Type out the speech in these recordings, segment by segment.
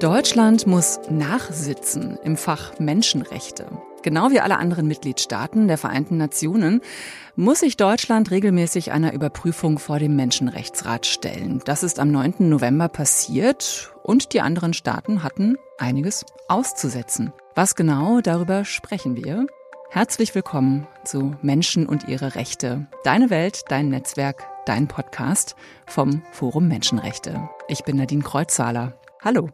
Deutschland muss nachsitzen im Fach Menschenrechte. Genau wie alle anderen Mitgliedstaaten der Vereinten Nationen muss sich Deutschland regelmäßig einer Überprüfung vor dem Menschenrechtsrat stellen. Das ist am 9. November passiert und die anderen Staaten hatten einiges auszusetzen. Was genau, darüber sprechen wir. Herzlich willkommen zu Menschen und ihre Rechte. Deine Welt, dein Netzwerk, dein Podcast vom Forum Menschenrechte. Ich bin Nadine Kreuzzahler. Hallo.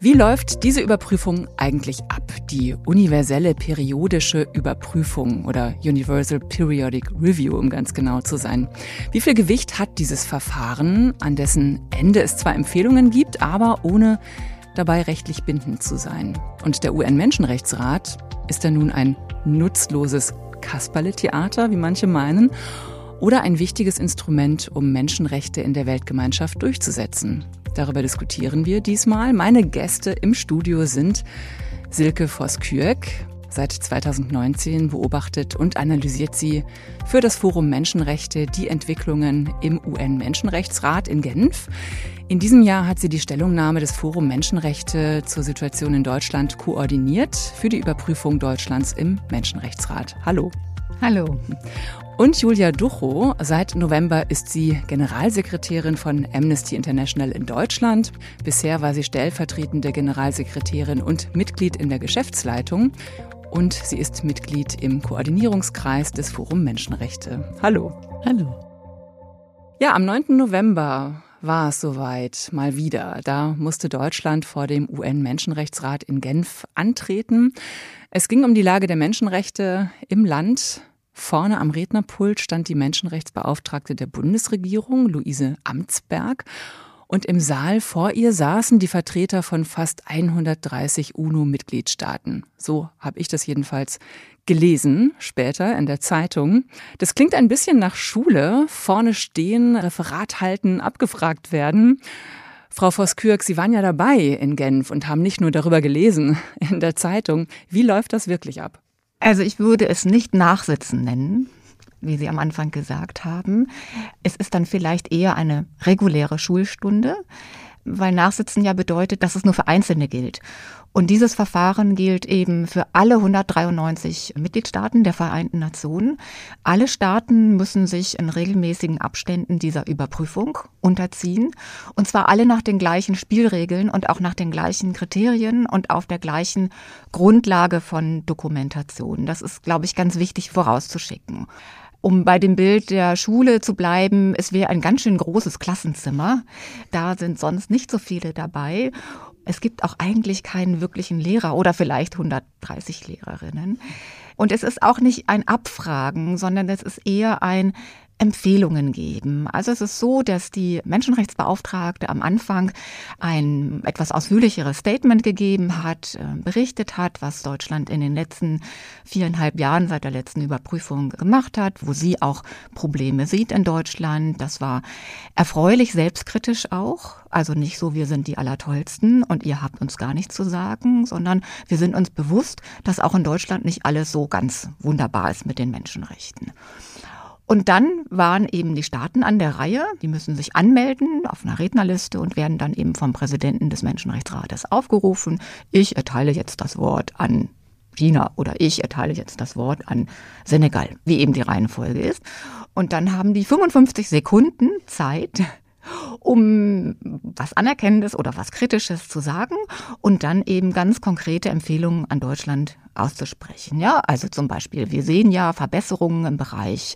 Wie läuft diese Überprüfung eigentlich ab? Die universelle periodische Überprüfung oder Universal Periodic Review, um ganz genau zu sein. Wie viel Gewicht hat dieses Verfahren, an dessen Ende es zwar Empfehlungen gibt, aber ohne dabei rechtlich bindend zu sein? Und der UN-Menschenrechtsrat, ist er nun ein nutzloses Kasperle-Theater, wie manche meinen, oder ein wichtiges Instrument, um Menschenrechte in der Weltgemeinschaft durchzusetzen? Darüber diskutieren wir diesmal. Meine Gäste im Studio sind Silke Voss-Kürk. Seit 2019 beobachtet und analysiert sie für das Forum Menschenrechte die Entwicklungen im UN-Menschenrechtsrat in Genf. In diesem Jahr hat sie die Stellungnahme des Forum Menschenrechte zur Situation in Deutschland koordiniert für die Überprüfung Deutschlands im Menschenrechtsrat. Hallo. Hallo. Und Julia Ducho, seit November ist sie Generalsekretärin von Amnesty International in Deutschland. Bisher war sie stellvertretende Generalsekretärin und Mitglied in der Geschäftsleitung. Und sie ist Mitglied im Koordinierungskreis des Forum Menschenrechte. Hallo. Hallo. Ja, am 9. November war es soweit, mal wieder. Da musste Deutschland vor dem UN-Menschenrechtsrat in Genf antreten. Es ging um die Lage der Menschenrechte im Land. Vorne am Rednerpult stand die Menschenrechtsbeauftragte der Bundesregierung, Luise Amtsberg. Und im Saal vor ihr saßen die Vertreter von fast 130 UNO-Mitgliedstaaten. So habe ich das jedenfalls gelesen, später in der Zeitung. Das klingt ein bisschen nach Schule. Vorne stehen, Referat halten, abgefragt werden. Frau Voss-Kürk, Sie waren ja dabei in Genf und haben nicht nur darüber gelesen in der Zeitung. Wie läuft das wirklich ab? Also ich würde es nicht Nachsitzen nennen, wie Sie am Anfang gesagt haben. Es ist dann vielleicht eher eine reguläre Schulstunde, weil Nachsitzen ja bedeutet, dass es nur für Einzelne gilt. Und dieses Verfahren gilt eben für alle 193 Mitgliedstaaten der Vereinten Nationen. Alle Staaten müssen sich in regelmäßigen Abständen dieser Überprüfung unterziehen. Und zwar alle nach den gleichen Spielregeln und auch nach den gleichen Kriterien und auf der gleichen Grundlage von Dokumentation. Das ist, glaube ich, ganz wichtig vorauszuschicken. Um bei dem Bild der Schule zu bleiben, es wäre ein ganz schön großes Klassenzimmer. Da sind sonst nicht so viele dabei. Es gibt auch eigentlich keinen wirklichen Lehrer oder vielleicht 130 Lehrerinnen. Und es ist auch nicht ein Abfragen, sondern es ist eher ein Empfehlungen geben. Also es ist so, dass die Menschenrechtsbeauftragte am Anfang ein etwas ausführlicheres Statement gegeben hat, äh, berichtet hat, was Deutschland in den letzten viereinhalb Jahren seit der letzten Überprüfung gemacht hat, wo sie auch Probleme sieht in Deutschland. Das war erfreulich selbstkritisch auch. Also nicht so, wir sind die Allertollsten und ihr habt uns gar nichts zu sagen, sondern wir sind uns bewusst, dass auch in Deutschland nicht alles so ganz wunderbar ist mit den Menschenrechten. Und dann waren eben die Staaten an der Reihe. Die müssen sich anmelden auf einer Rednerliste und werden dann eben vom Präsidenten des Menschenrechtsrates aufgerufen. Ich erteile jetzt das Wort an China oder ich erteile jetzt das Wort an Senegal, wie eben die Reihenfolge ist. Und dann haben die 55 Sekunden Zeit, um was Anerkennendes oder was Kritisches zu sagen und dann eben ganz konkrete Empfehlungen an Deutschland auszusprechen. Ja, also zum Beispiel, wir sehen ja Verbesserungen im Bereich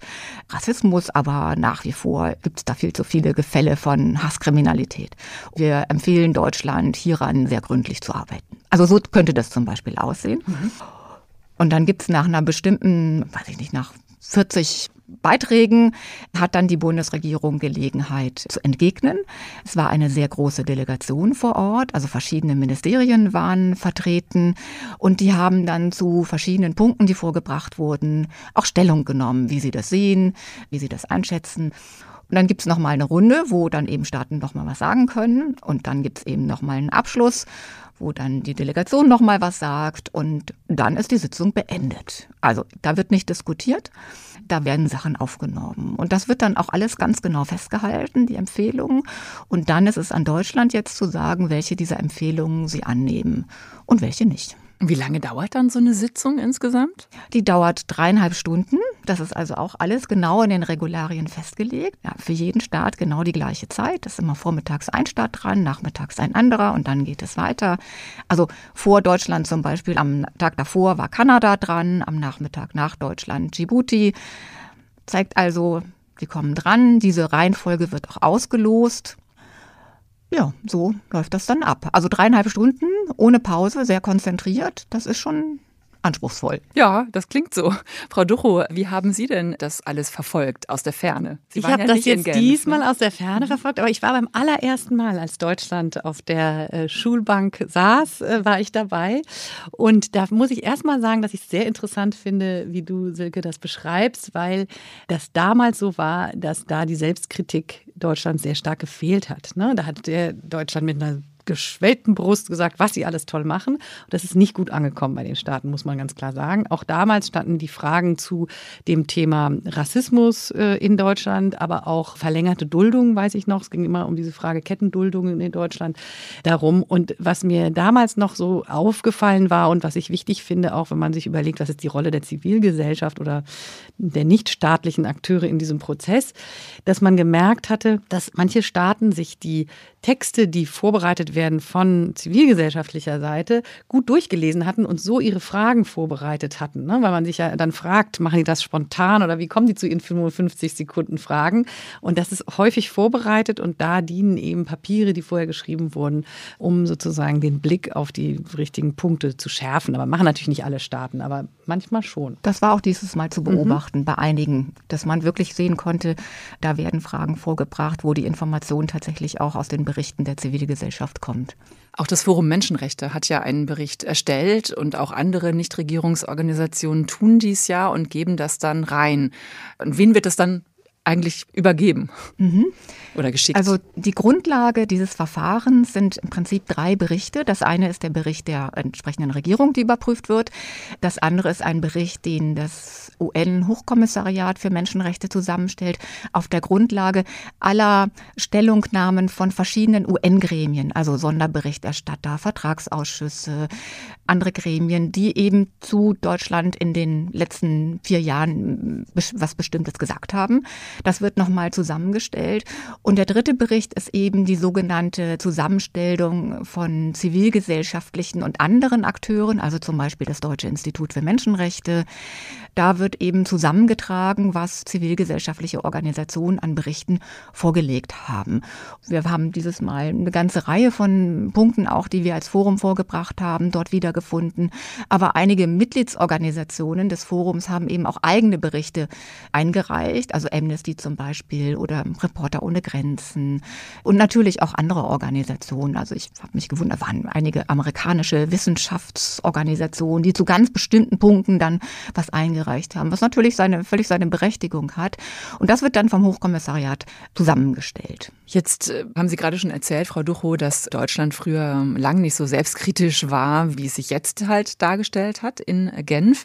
Rassismus, aber nach wie vor gibt es da viel zu viele Gefälle von Hasskriminalität. Wir empfehlen Deutschland hieran sehr gründlich zu arbeiten. Also so könnte das zum Beispiel aussehen. Mhm. Und dann gibt es nach einer bestimmten, weiß ich nicht, nach 40 Beiträgen hat dann die Bundesregierung Gelegenheit zu entgegnen. Es war eine sehr große Delegation vor Ort, also verschiedene Ministerien waren vertreten und die haben dann zu verschiedenen Punkten, die vorgebracht wurden, auch Stellung genommen, wie sie das sehen, wie sie das einschätzen. Und dann gibt es nochmal eine Runde, wo dann eben Staaten nochmal was sagen können. Und dann gibt es eben nochmal einen Abschluss, wo dann die Delegation nochmal was sagt. Und dann ist die Sitzung beendet. Also da wird nicht diskutiert, da werden Sachen aufgenommen. Und das wird dann auch alles ganz genau festgehalten, die Empfehlungen. Und dann ist es an Deutschland jetzt zu sagen, welche dieser Empfehlungen sie annehmen und welche nicht. Wie lange dauert dann so eine Sitzung insgesamt? Die dauert dreieinhalb Stunden. Das ist also auch alles genau in den Regularien festgelegt. Ja, für jeden Staat genau die gleiche Zeit. Das ist immer vormittags ein Staat dran, nachmittags ein anderer und dann geht es weiter. Also vor Deutschland zum Beispiel, am Tag davor war Kanada dran, am Nachmittag nach Deutschland Djibouti. Zeigt also, sie kommen dran. Diese Reihenfolge wird auch ausgelost. Ja, so läuft das dann ab. Also dreieinhalb Stunden ohne Pause, sehr konzentriert. Das ist schon anspruchsvoll. Ja, das klingt so. Frau Ducho, wie haben Sie denn das alles verfolgt aus der Ferne? Sie ich habe ja das jetzt Genf, diesmal ne? aus der Ferne mhm. verfolgt, aber ich war beim allerersten Mal, als Deutschland auf der äh, Schulbank saß, äh, war ich dabei. Und da muss ich erst mal sagen, dass ich es sehr interessant finde, wie du, Silke, das beschreibst, weil das damals so war, dass da die Selbstkritik Deutschlands sehr stark gefehlt hat. Ne? Da hat der Deutschland mit einer geschwellten Brust gesagt, was sie alles toll machen. Und das ist nicht gut angekommen bei den Staaten, muss man ganz klar sagen. Auch damals standen die Fragen zu dem Thema Rassismus äh, in Deutschland, aber auch verlängerte Duldung, weiß ich noch. Es ging immer um diese Frage Kettenduldungen in Deutschland darum. Und was mir damals noch so aufgefallen war und was ich wichtig finde, auch wenn man sich überlegt, was ist die Rolle der Zivilgesellschaft oder der nichtstaatlichen Akteure in diesem Prozess, dass man gemerkt hatte, dass manche Staaten sich die Texte, die vorbereitet werden von zivilgesellschaftlicher Seite, gut durchgelesen hatten und so ihre Fragen vorbereitet hatten. Ne? Weil man sich ja dann fragt, machen die das spontan oder wie kommen die zu ihren 55 Sekunden Fragen? Und das ist häufig vorbereitet und da dienen eben Papiere, die vorher geschrieben wurden, um sozusagen den Blick auf die richtigen Punkte zu schärfen. Aber machen natürlich nicht alle Staaten, aber manchmal schon. Das war auch dieses Mal zu beobachten mhm. bei einigen, dass man wirklich sehen konnte, da werden Fragen vorgebracht, wo die Information tatsächlich auch aus den Berichten der Zivilgesellschaft kommt. Auch das Forum Menschenrechte hat ja einen Bericht erstellt und auch andere Nichtregierungsorganisationen tun dies ja und geben das dann rein. Und wen wird das dann eigentlich übergeben mhm. oder geschickt? Also die Grundlage dieses Verfahrens sind im Prinzip drei Berichte. Das eine ist der Bericht der entsprechenden Regierung, die überprüft wird. Das andere ist ein Bericht, den das UN-Hochkommissariat für Menschenrechte zusammenstellt, auf der Grundlage aller Stellungnahmen von verschiedenen UN-Gremien, also Sonderberichterstatter, Vertragsausschüsse, andere Gremien, die eben zu Deutschland in den letzten vier Jahren was Bestimmtes gesagt haben. Das wird nochmal zusammengestellt. Und der dritte Bericht ist eben die sogenannte Zusammenstellung von zivilgesellschaftlichen und anderen Akteuren, also zum Beispiel das Deutsche Institut für Menschenrechte. Da wird eben zusammengetragen, was zivilgesellschaftliche Organisationen an Berichten vorgelegt haben. Wir haben dieses Mal eine ganze Reihe von Punkten auch, die wir als Forum vorgebracht haben, dort wiedergefunden. Aber einige Mitgliedsorganisationen des Forums haben eben auch eigene Berichte eingereicht, also Amnesty zum Beispiel oder Reporter ohne Grenzen und natürlich auch andere Organisationen. Also ich habe mich gewundert, waren einige amerikanische Wissenschaftsorganisationen, die zu ganz bestimmten Punkten dann was eingereicht haben, was natürlich seine, völlig seine Berechtigung hat. Und das wird dann vom Hochkommissariat zusammengestellt. Jetzt äh, haben Sie gerade schon erzählt, Frau Duchow, dass Deutschland früher ähm, lang nicht so selbstkritisch war, wie es sich jetzt halt dargestellt hat in Genf.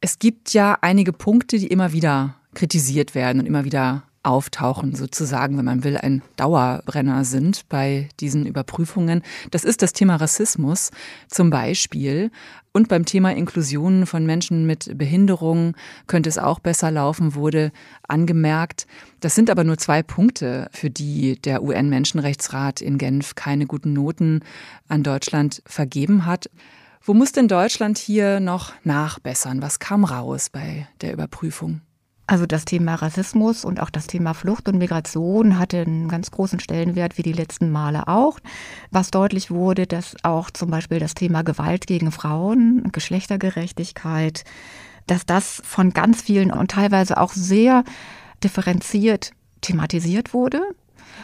Es gibt ja einige Punkte, die immer wieder kritisiert werden und immer wieder auftauchen, sozusagen, wenn man will, ein Dauerbrenner sind bei diesen Überprüfungen. Das ist das Thema Rassismus zum Beispiel. Und beim Thema Inklusion von Menschen mit Behinderung könnte es auch besser laufen, wurde angemerkt. Das sind aber nur zwei Punkte, für die der UN-Menschenrechtsrat in Genf keine guten Noten an Deutschland vergeben hat. Wo muss denn Deutschland hier noch nachbessern? Was kam raus bei der Überprüfung? Also das Thema Rassismus und auch das Thema Flucht und Migration hatte einen ganz großen Stellenwert wie die letzten Male auch. Was deutlich wurde, dass auch zum Beispiel das Thema Gewalt gegen Frauen, Geschlechtergerechtigkeit, dass das von ganz vielen und teilweise auch sehr differenziert thematisiert wurde.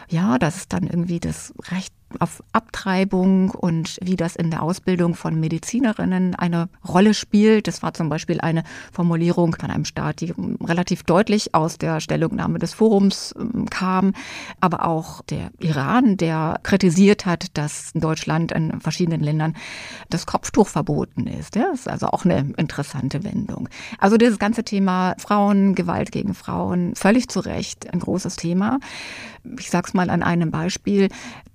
Ja, dass es dann irgendwie das Recht auf Abtreibung und wie das in der Ausbildung von Medizinerinnen eine Rolle spielt. Das war zum Beispiel eine Formulierung von einem Staat, die relativ deutlich aus der Stellungnahme des Forums ähm, kam. Aber auch der Iran, der kritisiert hat, dass in Deutschland in verschiedenen Ländern das Kopftuch verboten ist. Das ist also auch eine interessante Wendung. Also dieses ganze Thema Frauen, Gewalt gegen Frauen, völlig zu Recht ein großes Thema. Ich sage es mal an einem Beispiel.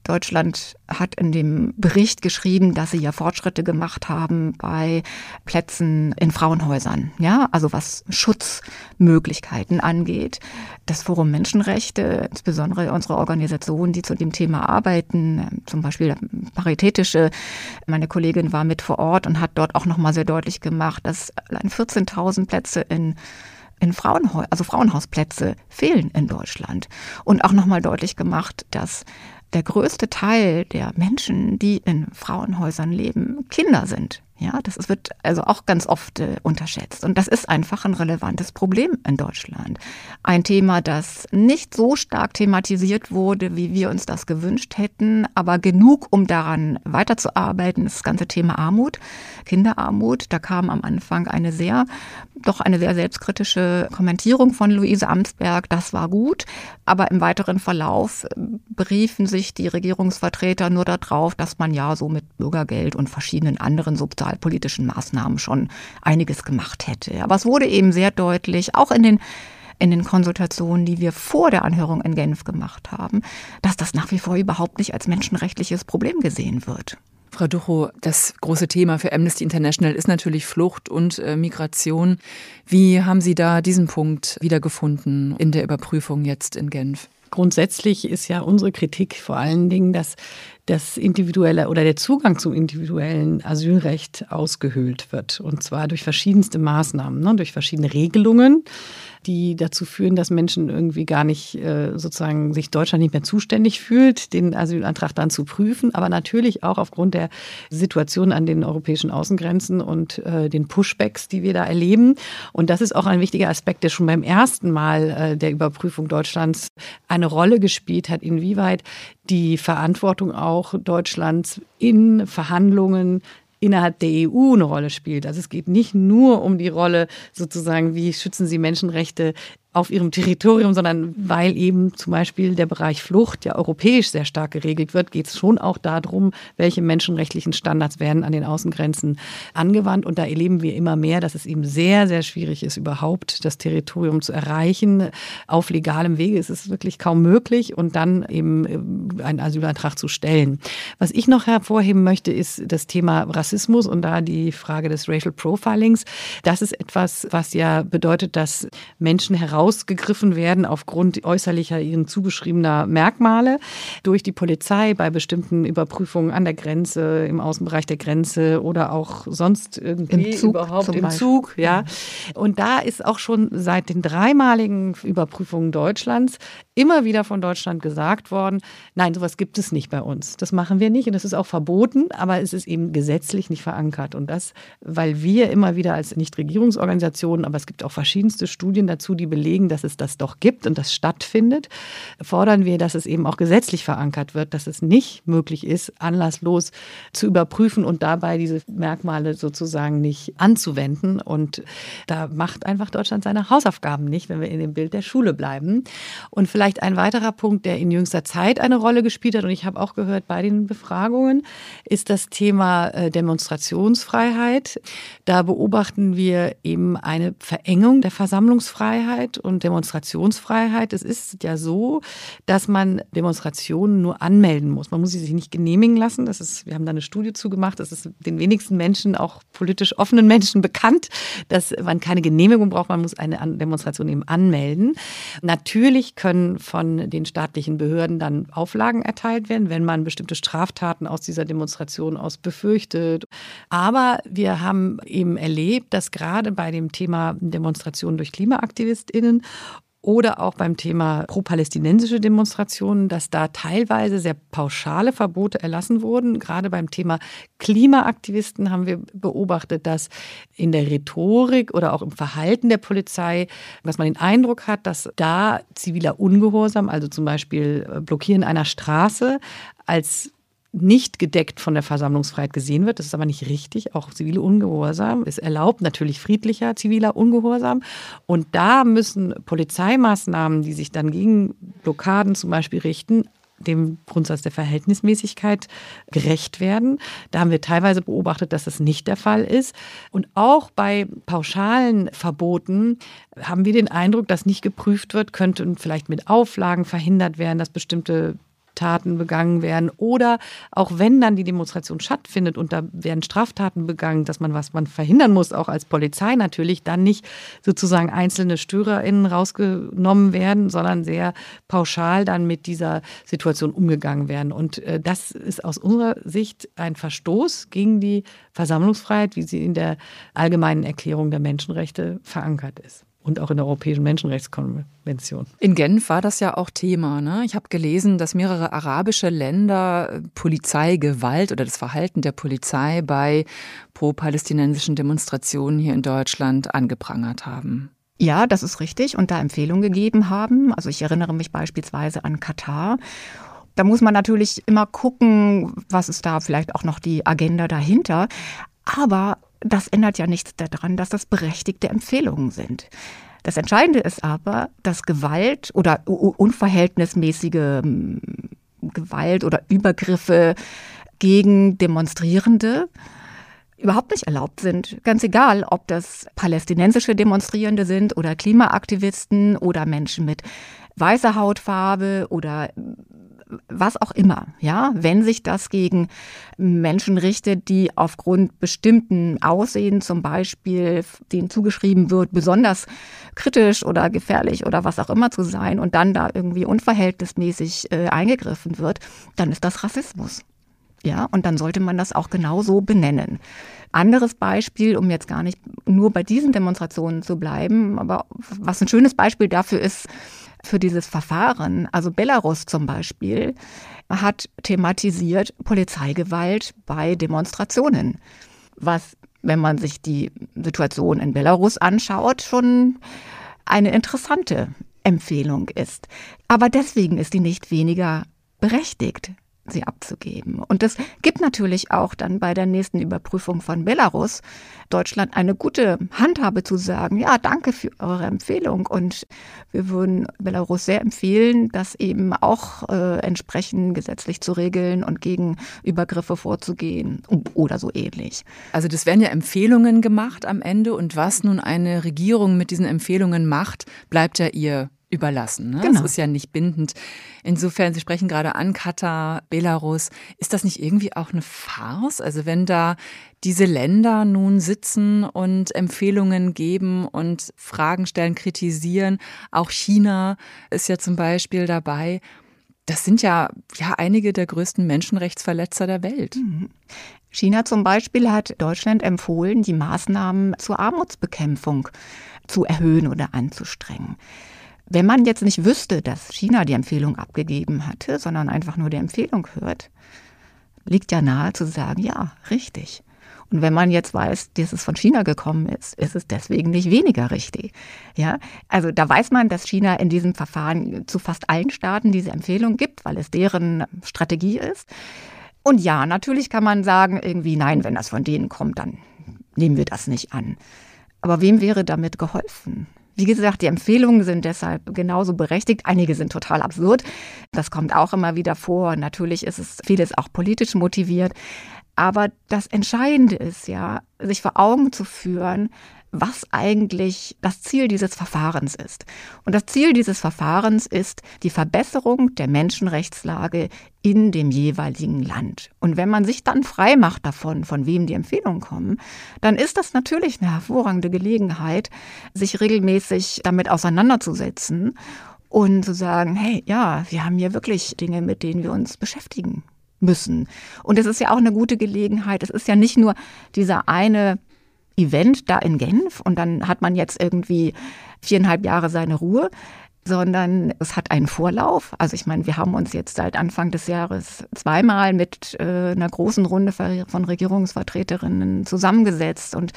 Deutschland hat in dem Bericht geschrieben, dass sie ja Fortschritte gemacht haben bei Plätzen in Frauenhäusern, ja, also was Schutzmöglichkeiten angeht. Das Forum Menschenrechte, insbesondere unsere Organisationen, die zu dem Thema arbeiten, zum Beispiel Paritätische, meine Kollegin war mit vor Ort und hat dort auch nochmal sehr deutlich gemacht, dass allein 14.000 Plätze in in Frauenhäusern, also Frauenhausplätze fehlen in Deutschland. Und auch nochmal deutlich gemacht, dass der größte Teil der Menschen, die in Frauenhäusern leben, Kinder sind. Ja, das wird also auch ganz oft äh, unterschätzt. Und das ist einfach ein relevantes Problem in Deutschland. Ein Thema, das nicht so stark thematisiert wurde, wie wir uns das gewünscht hätten, aber genug, um daran weiterzuarbeiten, ist das ganze Thema Armut, Kinderarmut. Da kam am Anfang eine sehr, doch eine sehr selbstkritische Kommentierung von Luise Amsberg. Das war gut. Aber im weiteren Verlauf äh, beriefen sich die Regierungsvertreter nur darauf, dass man ja so mit Bürgergeld und verschiedenen anderen Sozial sozialpolitischen Maßnahmen schon einiges gemacht hätte. Aber es wurde eben sehr deutlich, auch in den in den Konsultationen, die wir vor der Anhörung in Genf gemacht haben, dass das nach wie vor überhaupt nicht als menschenrechtliches Problem gesehen wird. Frau Ducho, das große Thema für Amnesty International ist natürlich Flucht und äh, Migration. Wie haben Sie da diesen Punkt wiedergefunden in der Überprüfung jetzt in Genf? Grundsätzlich ist ja unsere Kritik vor allen Dingen, dass das individuelle oder der Zugang zum individuellen Asylrecht ausgehöhlt wird. Und zwar durch verschiedenste Maßnahmen, ne, durch verschiedene Regelungen die dazu führen, dass Menschen irgendwie gar nicht äh, sozusagen sich Deutschland nicht mehr zuständig fühlt, den Asylantrag dann zu prüfen, aber natürlich auch aufgrund der Situation an den europäischen Außengrenzen und äh, den Pushbacks, die wir da erleben. Und das ist auch ein wichtiger Aspekt, der schon beim ersten Mal äh, der Überprüfung Deutschlands eine Rolle gespielt hat, inwieweit die Verantwortung auch Deutschlands in Verhandlungen innerhalb der EU eine Rolle spielt. Also es geht nicht nur um die Rolle sozusagen, wie schützen Sie Menschenrechte auf ihrem Territorium, sondern weil eben zum Beispiel der Bereich Flucht ja europäisch sehr stark geregelt wird, geht es schon auch darum, welche menschenrechtlichen Standards werden an den Außengrenzen angewandt. Und da erleben wir immer mehr, dass es eben sehr, sehr schwierig ist, überhaupt das Territorium zu erreichen. Auf legalem Wege ist es wirklich kaum möglich und dann eben äh, einen Asylantrag zu stellen. Was ich noch hervorheben möchte, ist das Thema Rassismus und da die Frage des Racial Profilings. Das ist etwas, was ja bedeutet, dass Menschen heraus herausgegriffen werden aufgrund äußerlicher ihnen zugeschriebener Merkmale durch die Polizei bei bestimmten Überprüfungen an der Grenze, im Außenbereich der Grenze oder auch sonst irgendwie Im Zug überhaupt im Zug, ja. Und da ist auch schon seit den dreimaligen Überprüfungen Deutschlands immer wieder von Deutschland gesagt worden, nein, sowas gibt es nicht bei uns. Das machen wir nicht und das ist auch verboten, aber es ist eben gesetzlich nicht verankert. Und das, weil wir immer wieder als Nichtregierungsorganisationen, aber es gibt auch verschiedenste Studien dazu, die belegen, dass es das doch gibt und das stattfindet, fordern wir, dass es eben auch gesetzlich verankert wird, dass es nicht möglich ist, anlasslos zu überprüfen und dabei diese Merkmale sozusagen nicht anzuwenden. Und da macht einfach Deutschland seine Hausaufgaben nicht, wenn wir in dem Bild der Schule bleiben. Und vielleicht Vielleicht ein weiterer Punkt, der in jüngster Zeit eine Rolle gespielt hat, und ich habe auch gehört bei den Befragungen, ist das Thema äh, Demonstrationsfreiheit. Da beobachten wir eben eine Verengung der Versammlungsfreiheit und Demonstrationsfreiheit. Es ist ja so, dass man Demonstrationen nur anmelden muss. Man muss sie sich nicht genehmigen lassen. Das ist, wir haben da eine Studie zugemacht. Das ist den wenigsten Menschen, auch politisch offenen Menschen bekannt, dass man keine Genehmigung braucht. Man muss eine Demonstration eben anmelden. Natürlich können von den staatlichen Behörden dann Auflagen erteilt werden, wenn man bestimmte Straftaten aus dieser Demonstration aus befürchtet. Aber wir haben eben erlebt, dass gerade bei dem Thema Demonstrationen durch KlimaaktivistInnen oder auch beim Thema pro-palästinensische Demonstrationen, dass da teilweise sehr pauschale Verbote erlassen wurden. Gerade beim Thema Klimaaktivisten haben wir beobachtet, dass in der Rhetorik oder auch im Verhalten der Polizei, dass man den Eindruck hat, dass da ziviler Ungehorsam, also zum Beispiel Blockieren einer Straße, als nicht gedeckt von der Versammlungsfreiheit gesehen wird. Das ist aber nicht richtig. Auch zivile Ungehorsam ist erlaubt, natürlich friedlicher ziviler Ungehorsam. Und da müssen Polizeimaßnahmen, die sich dann gegen Blockaden zum Beispiel richten, dem Grundsatz der Verhältnismäßigkeit gerecht werden. Da haben wir teilweise beobachtet, dass das nicht der Fall ist. Und auch bei pauschalen Verboten haben wir den Eindruck, dass nicht geprüft wird, könnten vielleicht mit Auflagen verhindert werden, dass bestimmte Taten begangen werden oder auch wenn dann die Demonstration stattfindet und da werden Straftaten begangen, dass man was man verhindern muss, auch als Polizei natürlich, dann nicht sozusagen einzelne StörerInnen rausgenommen werden, sondern sehr pauschal dann mit dieser Situation umgegangen werden. Und äh, das ist aus unserer Sicht ein Verstoß gegen die Versammlungsfreiheit, wie sie in der allgemeinen Erklärung der Menschenrechte verankert ist und auch in der Europäischen Menschenrechtskonvention. In Genf war das ja auch Thema. Ne? Ich habe gelesen, dass mehrere arabische Länder äh, Polizeigewalt oder das Verhalten der Polizei bei pro-palästinensischen Demonstrationen hier in Deutschland angeprangert haben. Ja, das ist richtig und da Empfehlungen gegeben haben. Also ich erinnere mich beispielsweise an Katar. Da muss man natürlich immer gucken, was ist da vielleicht auch noch die Agenda dahinter. Aber das ändert ja nichts daran, dass das berechtigte Empfehlungen sind. Das Entscheidende ist aber, dass Gewalt oder unverhältnismäßige hm, Gewalt oder Übergriffe gegen Demonstrierende überhaupt nicht erlaubt sind. Ganz egal, ob das palästinensische Demonstrierende sind oder Klimaaktivisten oder Menschen mit weißer Hautfarbe oder was auch immer, ja, wenn sich das gegen Menschen richtet, die aufgrund bestimmten Aussehen zum Beispiel, denen zugeschrieben wird, besonders kritisch oder gefährlich oder was auch immer zu sein und dann da irgendwie unverhältnismäßig äh, eingegriffen wird, dann ist das Rassismus. Ja, und dann sollte man das auch genauso benennen. Anderes Beispiel, um jetzt gar nicht nur bei diesen Demonstrationen zu bleiben, aber was ein schönes Beispiel dafür ist, für dieses Verfahren, also Belarus zum Beispiel, hat thematisiert Polizeigewalt bei Demonstrationen, was, wenn man sich die Situation in Belarus anschaut, schon eine interessante Empfehlung ist. Aber deswegen ist die nicht weniger berechtigt sie abzugeben. Und das gibt natürlich auch dann bei der nächsten Überprüfung von Belarus Deutschland eine gute Handhabe zu sagen, ja, danke für eure Empfehlung und wir würden Belarus sehr empfehlen, das eben auch äh, entsprechend gesetzlich zu regeln und gegen Übergriffe vorzugehen oder so ähnlich. Also das werden ja Empfehlungen gemacht am Ende und was nun eine Regierung mit diesen Empfehlungen macht, bleibt ja ihr überlassen. Ne? Genau. Das ist ja nicht bindend. Insofern, Sie sprechen gerade an Katar, Belarus. Ist das nicht irgendwie auch eine Farce? Also wenn da diese Länder nun sitzen und Empfehlungen geben und Fragen stellen, kritisieren, auch China ist ja zum Beispiel dabei. Das sind ja, ja einige der größten Menschenrechtsverletzer der Welt. Mhm. China zum Beispiel hat Deutschland empfohlen, die Maßnahmen zur Armutsbekämpfung zu erhöhen oder anzustrengen. Wenn man jetzt nicht wüsste, dass China die Empfehlung abgegeben hatte, sondern einfach nur die Empfehlung hört, liegt ja nahe zu sagen, ja, richtig. Und wenn man jetzt weiß, dass es von China gekommen ist, ist es deswegen nicht weniger richtig. Ja, also da weiß man, dass China in diesem Verfahren zu fast allen Staaten diese Empfehlung gibt, weil es deren Strategie ist. Und ja, natürlich kann man sagen, irgendwie, nein, wenn das von denen kommt, dann nehmen wir das nicht an. Aber wem wäre damit geholfen? Wie gesagt, die Empfehlungen sind deshalb genauso berechtigt. Einige sind total absurd. Das kommt auch immer wieder vor. Natürlich ist es vieles auch politisch motiviert. Aber das Entscheidende ist ja, sich vor Augen zu führen, was eigentlich das Ziel dieses Verfahrens ist. Und das Ziel dieses Verfahrens ist die Verbesserung der Menschenrechtslage in dem jeweiligen Land. Und wenn man sich dann frei macht davon, von wem die Empfehlungen kommen, dann ist das natürlich eine hervorragende Gelegenheit, sich regelmäßig damit auseinanderzusetzen und zu sagen, hey, ja, wir haben hier wirklich Dinge, mit denen wir uns beschäftigen müssen. Und es ist ja auch eine gute Gelegenheit. Es ist ja nicht nur dieser eine Event da in Genf und dann hat man jetzt irgendwie viereinhalb Jahre seine Ruhe, sondern es hat einen Vorlauf. Also ich meine, wir haben uns jetzt seit Anfang des Jahres zweimal mit äh, einer großen Runde von Regierungsvertreterinnen zusammengesetzt und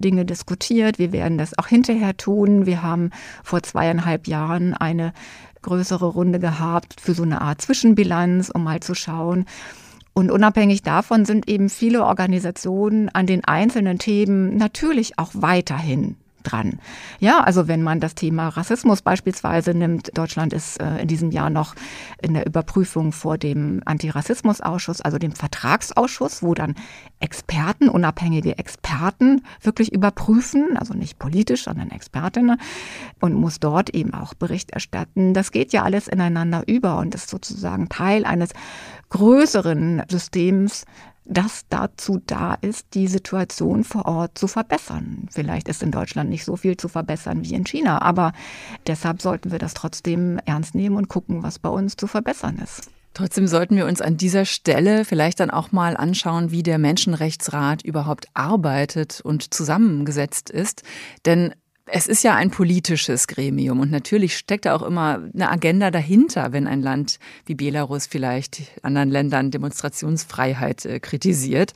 Dinge diskutiert. Wir werden das auch hinterher tun. Wir haben vor zweieinhalb Jahren eine größere Runde gehabt für so eine Art Zwischenbilanz, um mal zu schauen, Und unabhängig davon sind eben viele Organisationen an den einzelnen Themen natürlich auch weiterhin dran. Ja, also wenn man das Thema Rassismus beispielsweise nimmt, Deutschland ist äh, in diesem Jahr noch in der Überprüfung vor dem Antirassismusausschuss, also dem Vertragsausschuss, wo dann Experten, unabhängige Experten wirklich überprüfen, also nicht politisch, sondern Expertinnen und muss dort eben auch Bericht erstatten. Das geht ja alles ineinander über und ist sozusagen Teil eines größeren Systems, das dazu da ist, die Situation vor Ort zu verbessern. Vielleicht ist in Deutschland nicht so viel zu verbessern wie in China, aber deshalb sollten wir das trotzdem ernst nehmen und gucken, was bei uns zu verbessern ist. Trotzdem sollten wir uns an dieser Stelle vielleicht dann auch mal anschauen, wie der Menschenrechtsrat überhaupt arbeitet und zusammengesetzt ist. Denn es ist ja ein politisches Gremium und natürlich steckt da auch immer eine Agenda dahinter, wenn ein Land wie Belarus vielleicht anderen Ländern Demonstrationsfreiheit äh, kritisiert.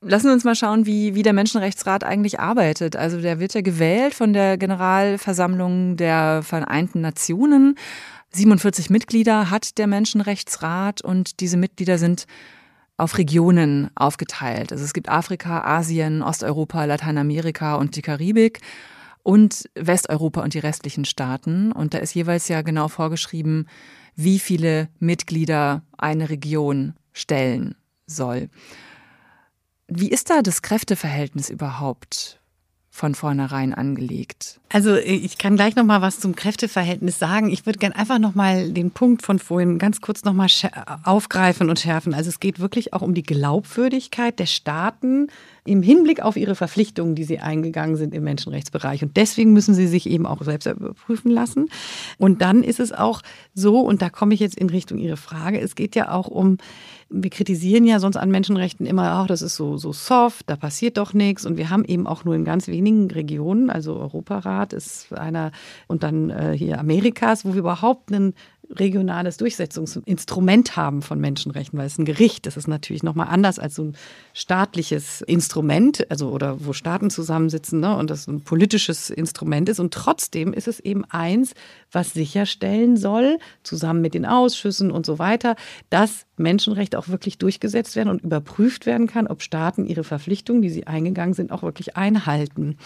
Lassen wir uns mal schauen, wie, wie der Menschenrechtsrat eigentlich arbeitet. Also der wird ja gewählt von der Generalversammlung der Vereinten Nationen. 47 Mitglieder hat der Menschenrechtsrat und diese Mitglieder sind auf Regionen aufgeteilt. Also es gibt Afrika, Asien, Osteuropa, Lateinamerika und die Karibik und Westeuropa und die restlichen Staaten. Und da ist jeweils ja genau vorgeschrieben, wie viele Mitglieder eine Region stellen soll. Wie ist da das Kräfteverhältnis überhaupt von vornherein angelegt? Also ich kann gleich noch mal was zum Kräfteverhältnis sagen. Ich würde gerne einfach noch mal den Punkt von vorhin ganz kurz noch mal aufgreifen und schärfen. Also es geht wirklich auch um die Glaubwürdigkeit der Staaten im Hinblick auf ihre Verpflichtungen, die sie eingegangen sind im Menschenrechtsbereich. Und deswegen müssen sie sich eben auch selbst überprüfen lassen. Und dann ist es auch so, und da komme ich jetzt in Richtung Ihre Frage, es geht ja auch um, wir kritisieren ja sonst an Menschenrechten immer, auch das ist so, so soft, da passiert doch nichts. Und wir haben eben auch nur in ganz wenigen Regionen, also Europarat ist einer und dann äh, hier Amerikas, wo wir überhaupt einen regionales Durchsetzungsinstrument haben von Menschenrechten, weil es ein Gericht, das ist natürlich nochmal anders als so ein staatliches Instrument, also oder wo Staaten zusammensitzen ne, und das ein politisches Instrument ist. Und trotzdem ist es eben eins, was sicherstellen soll, zusammen mit den Ausschüssen und so weiter, dass Menschenrechte auch wirklich durchgesetzt werden und überprüft werden kann, ob Staaten ihre Verpflichtungen, die sie eingegangen sind, auch wirklich einhalten.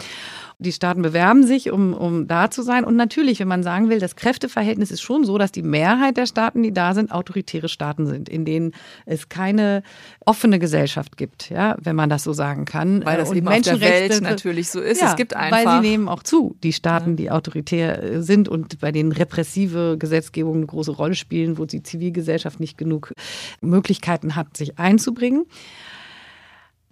Die Staaten bewerben sich, um, um da zu sein. Und natürlich, wenn man sagen will, das Kräfteverhältnis ist schon so, dass die Mehrheit der Staaten, die da sind, autoritäre Staaten sind, in denen es keine offene Gesellschaft gibt, ja, wenn man das so sagen kann. Weil das und eben auf der Welt natürlich so ist. Ja, es gibt einfach. Weil sie nehmen auch zu, die Staaten, die autoritär sind und bei denen repressive Gesetzgebungen eine große Rolle spielen, wo die Zivilgesellschaft nicht genug Möglichkeiten hat, sich einzubringen.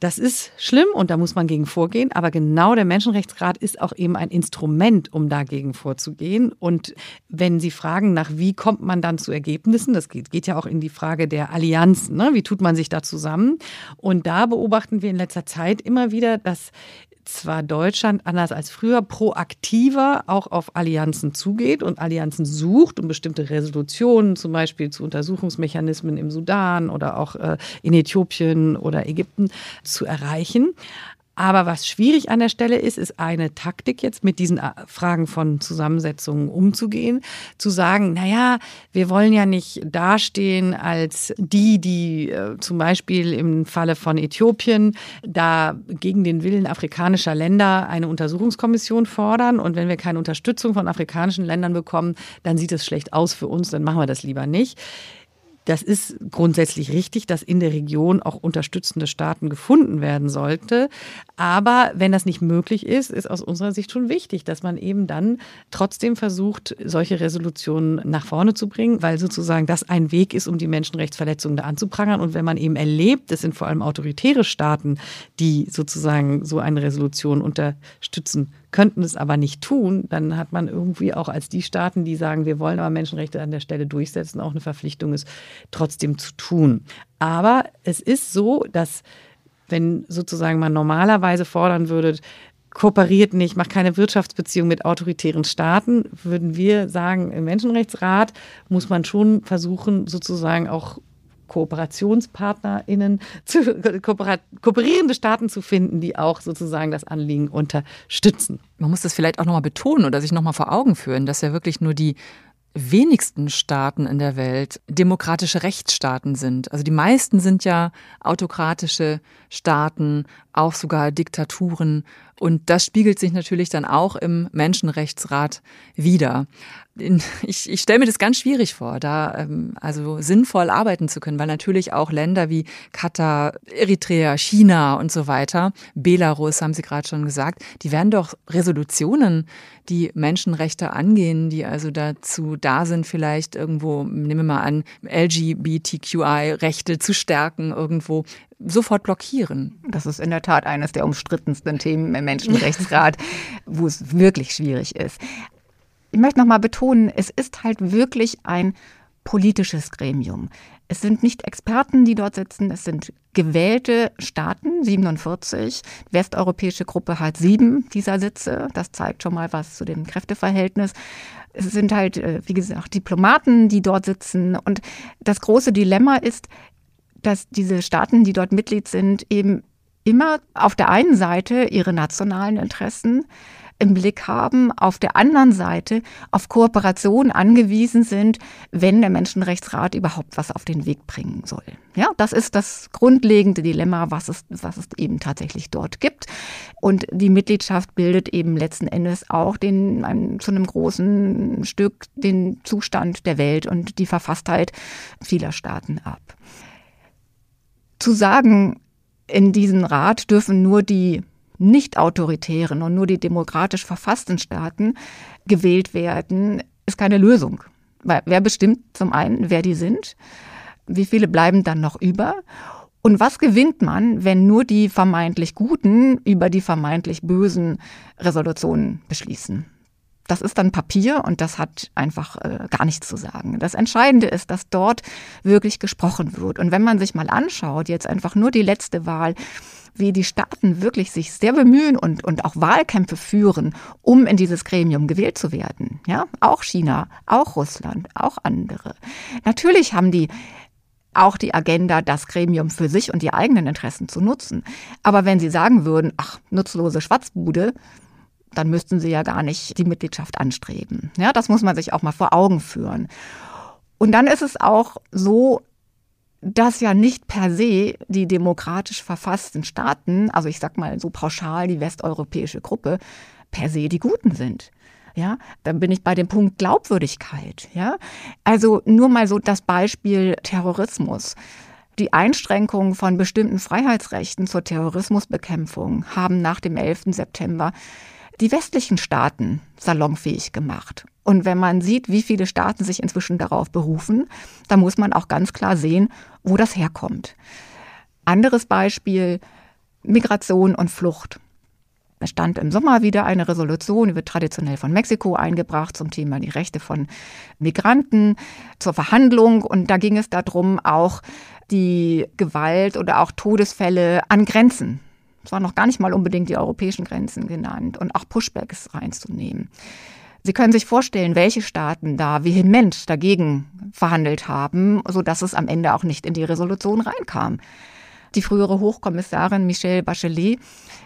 Das ist schlimm und da muss man gegen vorgehen. Aber genau der Menschenrechtsrat ist auch eben ein Instrument, um dagegen vorzugehen. Und wenn Sie fragen, nach wie kommt man dann zu Ergebnissen, das geht, geht ja auch in die Frage der Allianzen. Ne? Wie tut man sich da zusammen? Und da beobachten wir in letzter Zeit immer wieder, dass zwar Deutschland anders als früher proaktiver auch auf Allianzen zugeht und Allianzen sucht, um bestimmte Resolutionen zum Beispiel zu Untersuchungsmechanismen im Sudan oder auch äh, in Äthiopien oder Ägypten zu erreichen. Aber was schwierig an der Stelle ist, ist eine Taktik jetzt mit diesen äh, Fragen von Zusammensetzungen umzugehen, zu sagen, naja, wir wollen ja nicht dastehen als die, die äh, zum Beispiel im Falle von Äthiopien da gegen den Willen afrikanischer Länder eine Untersuchungskommission fordern. Und wenn wir keine Unterstützung von afrikanischen Ländern bekommen, dann sieht es schlecht aus für uns, dann machen wir das lieber nicht. Das ist grundsätzlich richtig, dass in der Region auch unterstützende Staaten gefunden werden sollte. Aber wenn das nicht möglich ist, ist aus unserer Sicht schon wichtig, dass man eben dann trotzdem versucht, solche Resolutionen nach vorne zu bringen, weil sozusagen das ein Weg ist, um die Menschenrechtsverletzungen da anzuprangern. Und wenn man eben erlebt, es sind vor allem autoritäre Staaten, die sozusagen so eine Resolution unterstützen könnten es aber nicht tun, dann hat man irgendwie auch als die Staaten, die sagen, wir wollen aber Menschenrechte an der Stelle durchsetzen, auch eine Verpflichtung ist, trotzdem zu tun. Aber es ist so, dass wenn sozusagen man normalerweise fordern würde, kooperiert nicht, macht keine Wirtschaftsbeziehung mit autoritären Staaten, würden wir sagen, im Menschenrechtsrat muss man schon versuchen, sozusagen auch KooperationspartnerInnen, zu, kooperierende Staaten zu finden, die auch sozusagen das Anliegen unterstützen. Man muss das vielleicht auch nochmal betonen oder sich nochmal vor Augen führen, dass ja wirklich nur die wenigsten Staaten in der Welt demokratische Rechtsstaaten sind. Also die meisten sind ja autokratische Staaten, auch sogar Diktaturen. Und das spiegelt sich natürlich dann auch im Menschenrechtsrat wider. Ich, ich stelle mir das ganz schwierig vor, da ähm, also sinnvoll arbeiten zu können, weil natürlich auch Länder wie Katar, Eritrea, China und so weiter, Belarus haben Sie gerade schon gesagt, die werden doch Resolutionen, die Menschenrechte angehen, die also dazu da sind, vielleicht irgendwo, nehmen wir mal an, LGBTQI-Rechte zu stärken, irgendwo sofort blockieren. Das ist in der Tat eines der umstrittensten Themen im Menschenrechtsrat, wo es wirklich schwierig ist. Ich möchte noch mal betonen, es ist halt wirklich ein politisches Gremium. Es sind nicht Experten, die dort sitzen, es sind gewählte Staaten, 47. Die westeuropäische Gruppe hat sieben dieser Sitze. Das zeigt schon mal was zu dem Kräfteverhältnis. Es sind halt, äh, wie gesagt, Diplomaten, die dort sitzen. Und das große Dilemma ist, dass diese Staaten, die dort Mitglied sind, eben immer auf der einen Seite ihre nationalen Interessen im Blick haben, auf der anderen Seite auf Kooperation angewiesen sind, wenn der Menschenrechtsrat überhaupt was auf den Weg bringen soll. Ja, das ist das grundlegende Dilemma, was es, was es eben tatsächlich dort gibt. Und die Mitgliedschaft bildet eben letzten Endes auch den, ein, zu einem großen Stück den Zustand der Welt und die Verfasstheit vieler Staaten ab. Zu sagen, in diesen Rat dürfen nur die nicht autoritären und nur die demokratisch verfassten Staaten gewählt werden, ist keine Lösung. Weil wer bestimmt zum einen, wer die sind? Wie viele bleiben dann noch über? Und was gewinnt man, wenn nur die vermeintlich Guten über die vermeintlich Bösen Resolutionen beschließen? Das ist dann Papier und das hat einfach äh, gar nichts zu sagen. Das Entscheidende ist, dass dort wirklich gesprochen wird. Und wenn man sich mal anschaut, jetzt einfach nur die letzte Wahl, wie die Staaten wirklich sich sehr bemühen und, und auch Wahlkämpfe führen, um in dieses Gremium gewählt zu werden. Ja, auch China, auch Russland, auch andere. Natürlich haben die auch die Agenda, das Gremium für sich und die eigenen Interessen zu nutzen. Aber wenn Sie sagen würden, ach, nutzlose Schwatzbude, dann müssten Sie ja gar nicht die Mitgliedschaft anstreben. Ja, das muss man sich auch mal vor Augen führen. Und dann ist es auch so, dass ja nicht per se die demokratisch verfassten Staaten, also ich sag mal so pauschal die westeuropäische Gruppe, per se die Guten sind. Ja, dann bin ich bei dem Punkt Glaubwürdigkeit. Ja, also nur mal so das Beispiel Terrorismus. Die Einschränkungen von bestimmten Freiheitsrechten zur Terrorismusbekämpfung haben nach dem 11. September die westlichen Staaten salonfähig gemacht. Und wenn man sieht, wie viele Staaten sich inzwischen darauf berufen, dann muss man auch ganz klar sehen, wo das herkommt. Anderes Beispiel, Migration und Flucht. Es stand im Sommer wieder eine Resolution, die wird traditionell von Mexiko eingebracht zum Thema die Rechte von Migranten zur Verhandlung. Und da ging es darum, auch die Gewalt oder auch Todesfälle an Grenzen es waren noch gar nicht mal unbedingt die europäischen Grenzen genannt und auch Pushbacks reinzunehmen. Sie können sich vorstellen, welche Staaten da vehement dagegen verhandelt haben, sodass es am Ende auch nicht in die Resolution reinkam. Die frühere Hochkommissarin Michelle Bachelet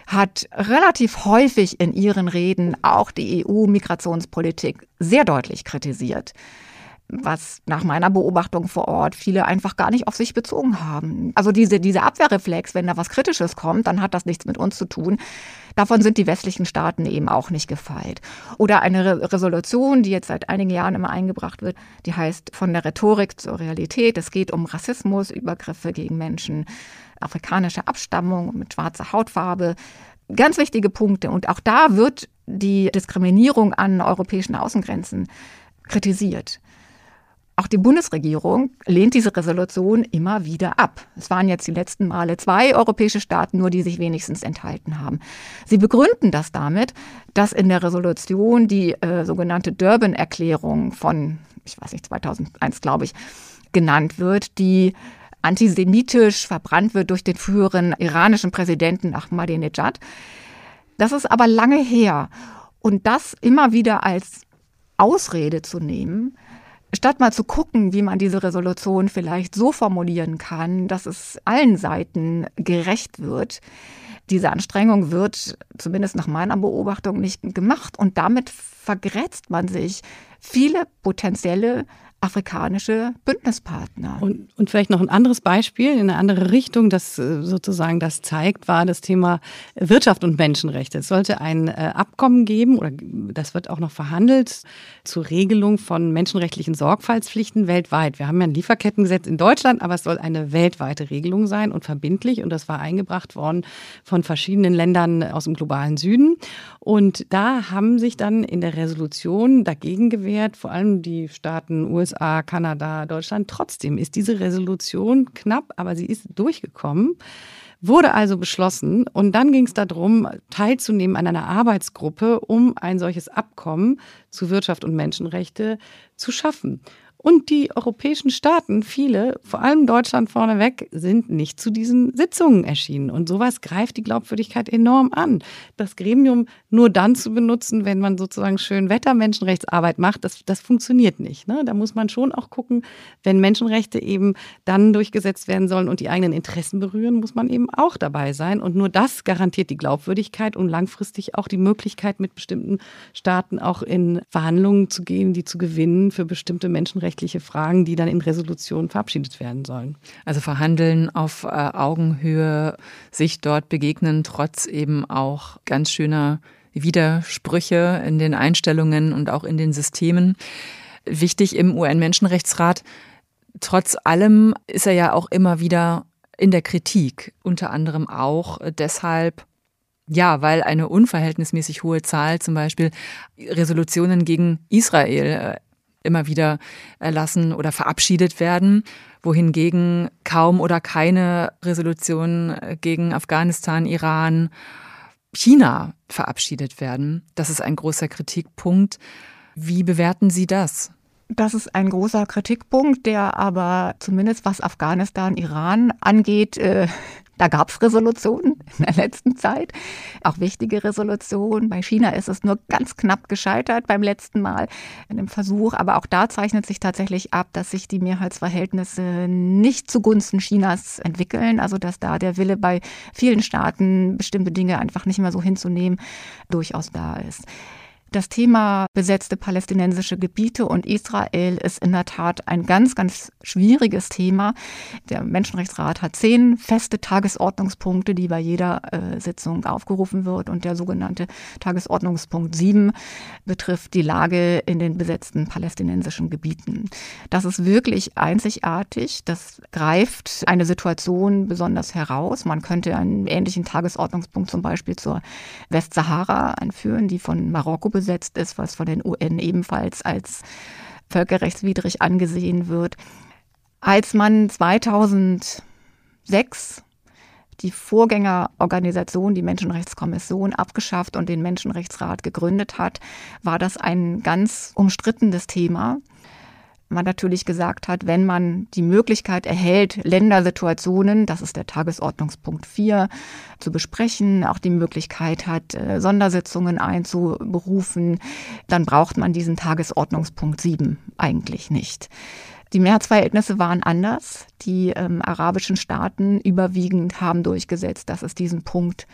hat relativ häufig in ihren Reden auch die EU-Migrationspolitik sehr deutlich kritisiert was nach meiner Beobachtung vor Ort viele einfach gar nicht auf sich bezogen haben. Also diese, diese Abwehrreflex, wenn da was Kritisches kommt, dann hat das nichts mit uns zu tun. Davon sind die westlichen Staaten eben auch nicht gefeit. Oder eine Re Resolution, die jetzt seit einigen Jahren immer eingebracht wird, die heißt von der Rhetorik zur Realität. Es geht um Rassismus, Übergriffe gegen Menschen afrikanischer Abstammung mit schwarzer Hautfarbe. Ganz wichtige Punkte. Und auch da wird die Diskriminierung an europäischen Außengrenzen kritisiert. Auch die Bundesregierung lehnt diese Resolution immer wieder ab. Es waren jetzt die letzten Male zwei europäische Staaten nur, die sich wenigstens enthalten haben. Sie begründen das damit, dass in der Resolution die äh, sogenannte Durban-Erklärung von, ich weiß nicht, 2001 glaube ich, genannt wird, die antisemitisch verbrannt wird durch den früheren iranischen Präsidenten Ahmadinejad. Das ist aber lange her. Und das immer wieder als Ausrede zu nehmen, statt mal zu gucken, wie man diese Resolution vielleicht so formulieren kann, dass es allen Seiten gerecht wird, Diese Anstrengung wird zumindest nach meiner Beobachtung nicht gemacht. Und damit vergrätzt man sich. Viele potenzielle afrikanische Bündnispartner. Und, und vielleicht noch ein anderes Beispiel in eine andere Richtung, das äh, sozusagen das zeigt, war das Thema Wirtschaft und Menschenrechte. Es sollte ein äh, Abkommen geben, oder das wird auch noch verhandelt, zur Regelung von menschenrechtlichen Sorgfaltspflichten weltweit. Wir haben ja ein Lieferkettengesetz in Deutschland, aber es soll eine weltweite Regelung sein und verbindlich. Und das war eingebracht worden von verschiedenen Ländern aus dem globalen Süden. Und da haben sich dann in der Resolution dagegen gewehrt, vor allem die Staaten USA, USA, Kanada, Deutschland. Trotzdem ist diese Resolution knapp, aber sie ist durchgekommen. Wurde also beschlossen und dann ging es darum, teilzunehmen an einer Arbeitsgruppe, um ein solches Abkommen zu Wirtschaft und Menschenrechte zu schaffen. Und die europäischen Staaten, viele, vor allem Deutschland vorneweg, sind nicht zu diesen Sitzungen erschienen. Und sowas greift die Glaubwürdigkeit enorm an. Das Gremium nur dann zu benutzen, wenn man sozusagen schön Wetter-Menschenrechtsarbeit macht, das, das funktioniert nicht. Ne? Da muss man schon auch gucken, wenn Menschenrechte eben dann durchgesetzt werden sollen und die eigenen Interessen berühren, muss man eben auch dabei sein. Und nur das garantiert die Glaubwürdigkeit und langfristig auch die Möglichkeit, mit bestimmten Staaten auch in Verhandlungen zu gehen, die zu gewinnen für bestimmte Menschenrechte völkerrechtliche Fragen, die dann in Resolutionen verabschiedet werden sollen. Also verhandeln auf äh, Augenhöhe, sich dort begegnen, trotz eben auch ganz schöner Widersprüche in den Einstellungen und auch in den Systemen. Wichtig im UN-Menschenrechtsrat, trotz allem ist er ja auch immer wieder in der Kritik, unter anderem auch deshalb, ja, weil eine unverhältnismäßig hohe Zahl zum Beispiel Resolutionen gegen Israel äh, immer wieder erlassen oder verabschiedet werden, wohingegen kaum oder keine Resolutionen gegen Afghanistan, Iran, China verabschiedet werden. Das ist ein großer Kritikpunkt. Wie bewerten Sie das? Das ist ein großer Kritikpunkt, der aber zumindest was Afghanistan, Iran angeht, äh, da gab es Resolutionen in der letzten Zeit, auch wichtige Resolutionen. Bei China ist es nur ganz knapp gescheitert beim letzten Mal in dem Versuch. Aber auch da zeichnet sich tatsächlich ab, dass sich die Mehrheitsverhältnisse nicht zugunsten Chinas entwickeln. Also dass da der Wille bei vielen Staaten, bestimmte Dinge einfach nicht mehr so hinzunehmen, durchaus da ist. Das Thema besetzte palästinensische Gebiete und Israel ist in der Tat ein ganz, ganz schwieriges Thema. Der Menschenrechtsrat hat zehn feste Tagesordnungspunkte, die bei jeder äh, Sitzung aufgerufen wird. Und der sogenannte Tagesordnungspunkt 7 betrifft die Lage in den besetzten palästinensischen Gebieten. Das ist wirklich einzigartig. Das greift eine Situation besonders heraus. Man könnte einen ähnlichen Tagesordnungspunkt zum Beispiel zur Westsahara einführen, die von Marokko besetzt umgesetzt ist, was von den UN ebenfalls als völkerrechtswidrig angesehen wird. Als man 2006 die Vorgängerorganisation, die Menschenrechtskommission, abgeschafft und den Menschenrechtsrat gegründet hat, war das ein ganz umstrittenes Thema man natürlich gesagt hat, wenn man die Möglichkeit erhält, Ländersituationen, das ist der Tagesordnungspunkt 4, zu besprechen, auch die Möglichkeit hat, äh, Sondersitzungen einzuberufen, dann braucht man diesen Tagesordnungspunkt 7 eigentlich nicht. Die Mehrheitsverhältnisse waren anders. Die ähm, arabischen Staaten überwiegend haben durchgesetzt, dass es diesen Punkt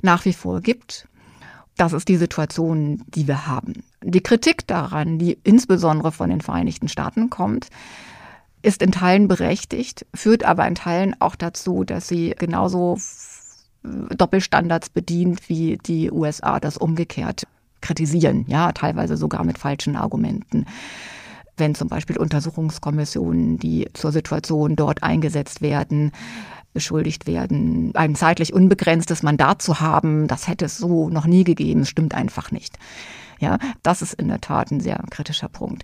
nach wie vor gibt. Das ist die Situation, die wir haben. Die Kritik daran, die insbesondere von den Vereinigten Staaten kommt, ist in Teilen berechtigt, führt aber in Teilen auch dazu, dass sie genauso Doppelstandards bedient, wie die USA das umgekehrt kritisieren, ja, teilweise sogar mit falschen Argumenten. Wenn zum Beispiel Untersuchungskommissionen, die zur Situation dort eingesetzt werden, beschuldigt werden, ein zeitlich unbegrenztes Mandat zu haben, das hätte es so noch nie gegeben, stimmt einfach nicht. Ja, das ist in der Tat ein sehr kritischer Punkt.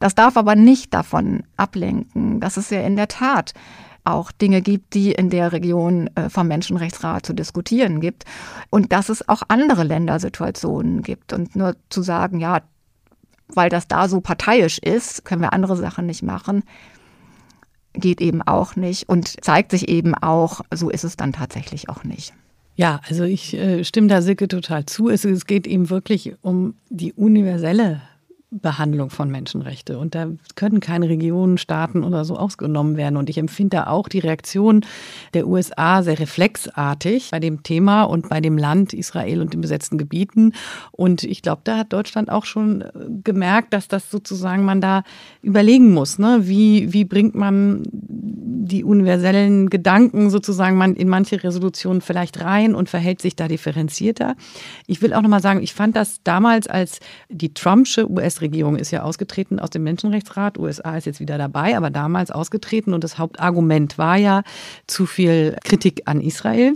Das darf aber nicht davon ablenken, dass es ja in der Tat auch Dinge gibt, die in der Region äh, vom Menschenrechtsrat zu diskutieren gibt und dass es auch andere Ländersituationen gibt und nur zu sagen, ja, weil das da so parteiisch ist, können wir andere Sachen nicht machen, geht eben auch nicht und zeigt sich eben auch, so ist es dann tatsächlich auch nicht. Ja, also ich äh, stimme da Silke total zu. Es, es geht eben wirklich um die universelle Behandlung von Menschenrechte. Und da können keine Regionen, Staaten oder so ausgenommen werden. Und ich empfinde da auch die Reaktion der USA sehr reflexartig bei dem Thema und bei dem Land Israel und den besetzten Gebieten. Und ich glaube, da hat Deutschland auch schon äh, gemerkt, dass das sozusagen man da überlegen muss. Ne? Wie, wie bringt man die universellen Gedanken sozusagen man in manche Resolutionen vielleicht rein und verhält sich da differenzierter. Ich will auch nochmal sagen, ich fand das damals, als die Trumpsche US-Regierung ist ja ausgetreten aus dem Menschenrechtsrat, USA ist jetzt wieder dabei, aber damals ausgetreten und das Hauptargument war ja zu viel Kritik an Israel.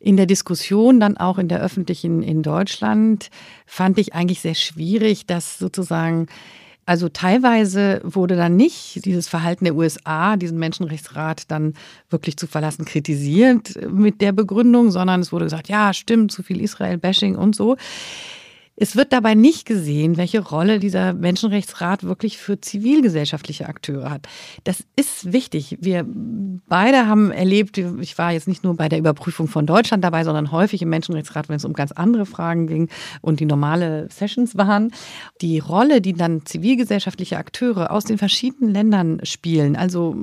In der Diskussion, dann auch in der öffentlichen in Deutschland, fand ich eigentlich sehr schwierig, dass sozusagen also teilweise wurde dann nicht dieses Verhalten der USA, diesen Menschenrechtsrat dann wirklich zu verlassen, kritisiert mit der Begründung, sondern es wurde gesagt, ja, stimmt, zu viel Israel-Bashing und so. Es wird dabei nicht gesehen, welche Rolle dieser Menschenrechtsrat wirklich für zivilgesellschaftliche Akteure hat. Das ist wichtig. Wir beide haben erlebt, ich war jetzt nicht nur bei der Überprüfung von Deutschland dabei, sondern häufig im Menschenrechtsrat, wenn es um ganz andere Fragen ging und die normale Sessions waren. Die Rolle, die dann zivilgesellschaftliche Akteure aus den verschiedenen Ländern spielen, also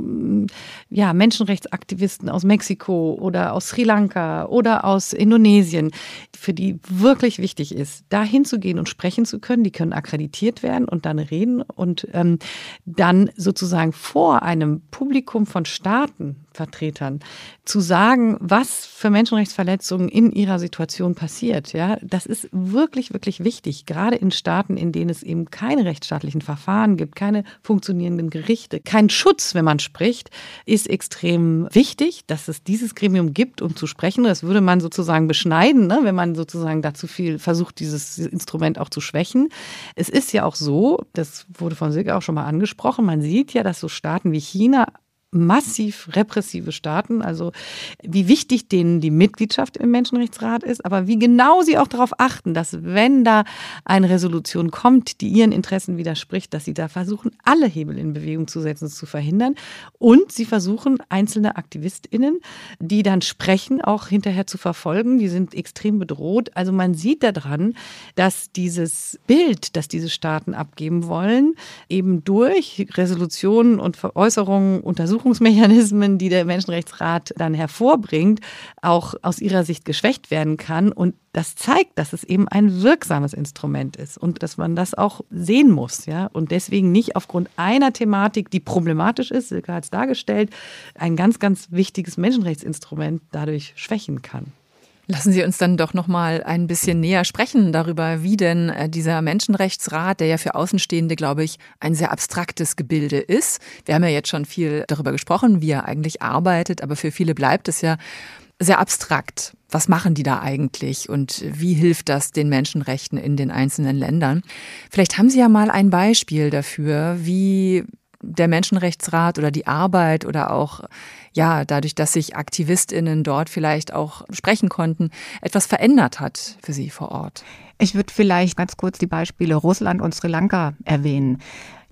ja, Menschenrechtsaktivisten aus Mexiko oder aus Sri Lanka oder aus Indonesien, für die wirklich wichtig ist, dahin hinzugehen und sprechen zu können. Die können akkreditiert werden und dann reden und ähm, dann sozusagen vor einem Publikum von Staaten Vertretern zu sagen, was für Menschenrechtsverletzungen in ihrer Situation passiert. Ja, das ist wirklich, wirklich wichtig. Gerade in Staaten, in denen es eben keine rechtsstaatlichen Verfahren gibt, keine funktionierenden Gerichte, kein Schutz, wenn man spricht, ist extrem wichtig, dass es dieses Gremium gibt, um zu sprechen. Das würde man sozusagen beschneiden, ne, wenn man sozusagen dazu viel versucht, dieses Instrument auch zu schwächen. Es ist ja auch so, das wurde von Silke auch schon mal angesprochen, man sieht ja, dass so Staaten wie China massiv repressive Staaten, also wie wichtig denen die Mitgliedschaft im Menschenrechtsrat ist, aber wie genau sie auch darauf achten, dass wenn da eine Resolution kommt, die ihren Interessen widerspricht, dass sie da versuchen, alle Hebel in Bewegung zu setzen, zu verhindern. Und sie versuchen, einzelne AktivistInnen, die dann sprechen, auch hinterher zu verfolgen. Die sind extrem bedroht. Also man sieht daran, dass dieses Bild, das diese Staaten abgeben wollen, eben durch Resolutionen und Veräußerungen, Untersuchungen, Untersuchungsmechanismen, die der Menschenrechtsrat dann hervorbringt, auch aus ihrer Sicht geschwächt werden kann. Und das zeigt, dass es eben ein wirksames Instrument ist und dass man das auch sehen muss, ja. Und deswegen nicht aufgrund einer Thematik, die problematisch ist, Silke hat es dargestellt, ein ganz, ganz wichtiges Menschenrechtsinstrument dadurch schwächen kann. Lassen Sie uns dann doch noch mal ein bisschen näher sprechen darüber, wie denn äh, dieser Menschenrechtsrat, der ja für Außenstehende, glaube ich, ein sehr abstraktes Gebilde ist. Wir haben ja jetzt schon viel darüber gesprochen, wie er eigentlich arbeitet, aber für viele bleibt es ja sehr abstrakt. Was machen die da eigentlich und wie hilft das den Menschenrechten in den einzelnen Ländern? Vielleicht haben Sie ja mal ein Beispiel dafür, wie der Menschenrechtsrat oder die Arbeit oder auch ja, dadurch, dass sich AktivistInnen dort vielleicht auch sprechen konnten, etwas verändert hat für sie vor Ort? Ich würde vielleicht ganz kurz die Beispiele Russland und Sri Lanka erwähnen.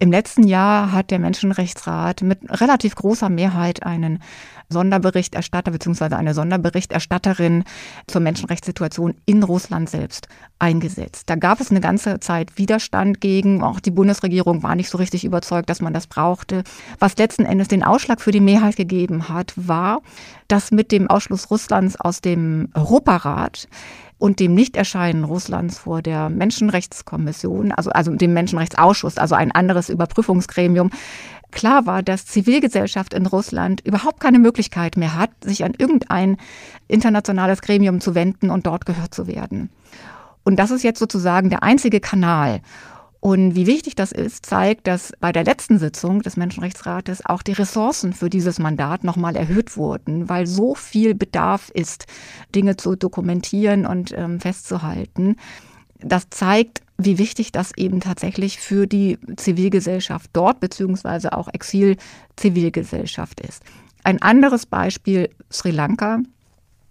Im letzten Jahr hat der Menschenrechtsrat mit relativ großer Mehrheit einen Sonderberichterstatter bzw. eine Sonderberichterstatterin zur Menschenrechtssituation in Russland selbst eingesetzt. Da gab es eine ganze Zeit Widerstand gegen. Auch die Bundesregierung war nicht so richtig überzeugt, dass man das brauchte. Was letzten Endes den Ausschlag für die Mehrheit gegeben hat, war, dass mit dem Ausschluss Russlands aus dem Europarat und dem Nichterscheinen Russlands vor der Menschenrechtskommission, also, also dem Menschenrechtsausschuss, also ein anderes Überprüfungsgremium, klar war, dass Zivilgesellschaft in Russland überhaupt keine Möglichkeit mehr hat, sich an irgendein internationales Gremium zu wenden und dort gehört zu werden. Und das ist jetzt sozusagen der einzige Kanal. Und wie wichtig das ist, zeigt, dass bei der letzten Sitzung des Menschenrechtsrates auch die Ressourcen für dieses Mandat nochmal erhöht wurden, weil so viel Bedarf ist, Dinge zu dokumentieren und ähm, festzuhalten. Das zeigt, wie wichtig das eben tatsächlich für die Zivilgesellschaft dort beziehungsweise auch Exil-Zivilgesellschaft ist. Ein anderes Beispiel Sri Lanka,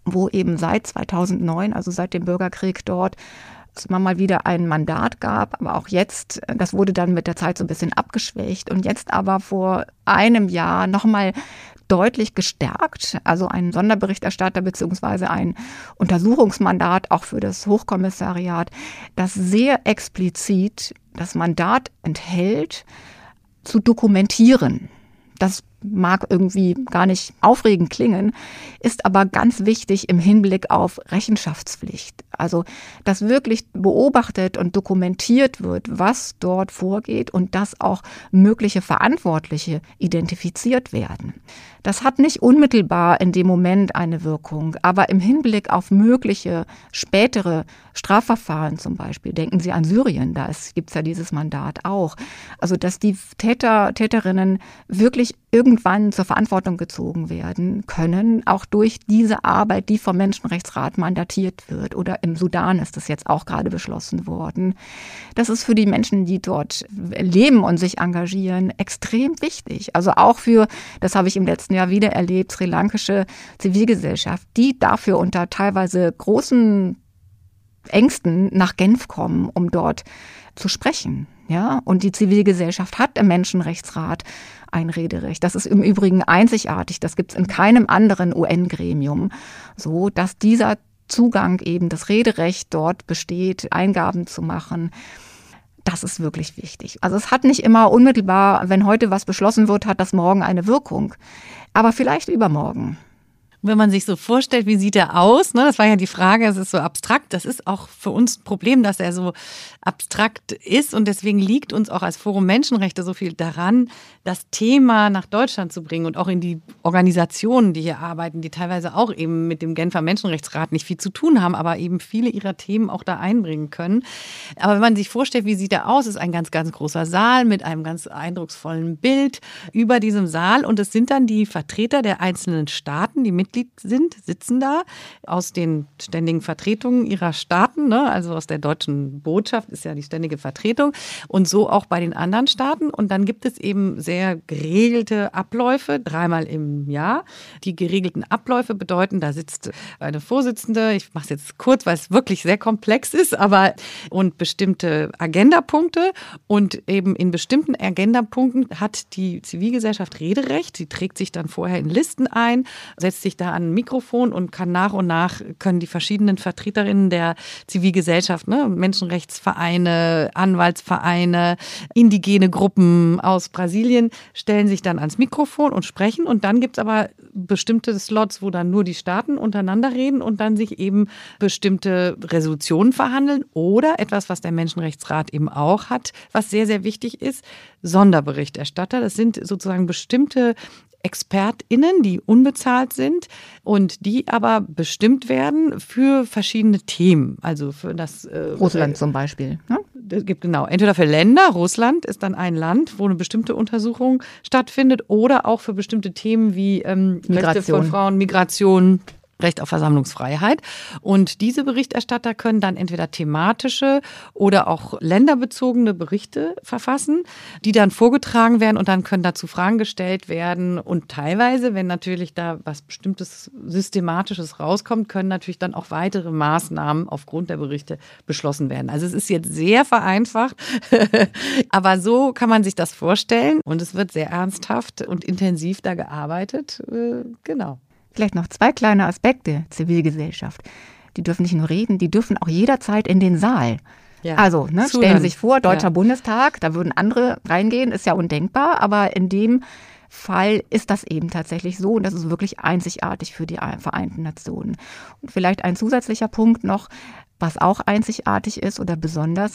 wo eben seit 2009, also seit dem Bürgerkrieg dort, es immer mal wieder ein Mandat gab, aber auch jetzt, das wurde dann mit der Zeit so ein bisschen abgeschwächt und jetzt aber vor einem Jahr nochmal deutlich gestärkt. Also ein Sonderberichterstatter beziehungsweise ein Untersuchungsmandat auch für das Hochkommissariat, das sehr explizit das Mandat enthält, zu dokumentieren. Das mag irgendwie gar nicht aufregend klingen, ist aber ganz wichtig im Hinblick auf Rechenschaftspflicht. Also, dass wirklich beobachtet und dokumentiert wird, was dort vorgeht und dass auch mögliche Verantwortliche identifiziert werden. Das hat nicht unmittelbar in dem Moment eine Wirkung, aber im Hinblick auf mögliche spätere Strafverfahren zum Beispiel, denken Sie an Syrien, da gibt es ja dieses Mandat auch. Also, dass die Täter, Täterinnen wirklich irgendwann zur Verantwortung gezogen werden können, auch durch diese Arbeit, die vom Menschenrechtsrat mandatiert wird. Oder im Sudan ist das jetzt auch gerade beschlossen worden. Das ist für die Menschen, die dort leben und sich engagieren, extrem wichtig. Also auch für, das habe ich im letzten Jahr wieder erlebt, sri lankische Zivilgesellschaft, die dafür unter teilweise großen Ängsten nach Genf kommen, um dort zu sprechen. Ja, und die Zivilgesellschaft hat im Menschenrechtsrat ein Rederecht. Das ist im Übrigen einzigartig. Das gibt es in keinem anderen UN-Gremium. So, dass dieser Zugang eben, das Rederecht dort besteht, Eingaben zu machen. Das ist wirklich wichtig. Also es hat nicht immer unmittelbar, wenn heute was beschlossen wird, hat das morgen eine Wirkung. Aber vielleicht übermorgen wenn man sich so vorstellt, wie sieht er aus? Ne, das war ja die Frage, es ist so abstrakt. Das ist auch für uns ein Problem, dass er so abstrakt ist. Und deswegen liegt uns auch als Forum Menschenrechte so viel daran, das Thema nach Deutschland zu bringen und auch in die Organisationen, die hier arbeiten, die teilweise auch eben mit dem Genfer Menschenrechtsrat nicht viel zu tun haben, aber eben viele ihrer Themen auch da einbringen können. Aber wenn man sich vorstellt, wie sieht er aus, ist ein ganz, ganz großer Saal mit einem ganz eindrucksvollen Bild über diesem Saal. Und es sind dann die Vertreter der einzelnen Staaten, die mit Mitglied sind, sitzen da aus den ständigen Vertretungen ihrer Staaten, ne? also aus der deutschen Botschaft ist ja die ständige Vertretung und so auch bei den anderen Staaten. Und dann gibt es eben sehr geregelte Abläufe, dreimal im Jahr. Die geregelten Abläufe bedeuten, da sitzt eine Vorsitzende, ich mache es jetzt kurz, weil es wirklich sehr komplex ist, aber und bestimmte Agendapunkte und eben in bestimmten Agendapunkten hat die Zivilgesellschaft Rederecht. Sie trägt sich dann vorher in Listen ein, setzt sich da an ein Mikrofon und kann nach und nach können die verschiedenen Vertreterinnen der Zivilgesellschaft, ne, Menschenrechtsvereine, Anwaltsvereine, indigene Gruppen aus Brasilien, stellen sich dann ans Mikrofon und sprechen. Und dann gibt es aber bestimmte Slots, wo dann nur die Staaten untereinander reden und dann sich eben bestimmte Resolutionen verhandeln oder etwas, was der Menschenrechtsrat eben auch hat, was sehr, sehr wichtig ist, Sonderberichterstatter. Das sind sozusagen bestimmte ExpertInnen, die unbezahlt sind und die aber bestimmt werden für verschiedene Themen. Also für das äh, Russland zum Beispiel. Ne? Es gibt genau entweder für Länder, Russland ist dann ein Land, wo eine bestimmte Untersuchung stattfindet, oder auch für bestimmte Themen wie ähm, Rechte von Frauen, Migration, Recht auf Versammlungsfreiheit. Und diese Berichterstatter können dann entweder thematische oder auch länderbezogene Berichte verfassen, die dann vorgetragen werden und dann können dazu Fragen gestellt werden. Und teilweise, wenn natürlich da was bestimmtes Systematisches rauskommt, können natürlich dann auch weitere Maßnahmen aufgrund der Berichte beschlossen werden. Also es ist jetzt sehr vereinfacht, aber so kann man sich das vorstellen und es wird sehr ernsthaft und intensiv da gearbeitet. Äh, genau. Vielleicht noch zwei kleine Aspekte Zivilgesellschaft. Die dürfen nicht nur reden, die dürfen auch jederzeit in den Saal. Ja. Also, ne, stellen Sie sich vor, Deutscher ja. Bundestag, da würden andere reingehen, ist ja undenkbar, aber in dem Fall ist das eben tatsächlich so und das ist wirklich einzigartig für die Vereinten Nationen. Und vielleicht ein zusätzlicher Punkt noch, was auch einzigartig ist oder besonders,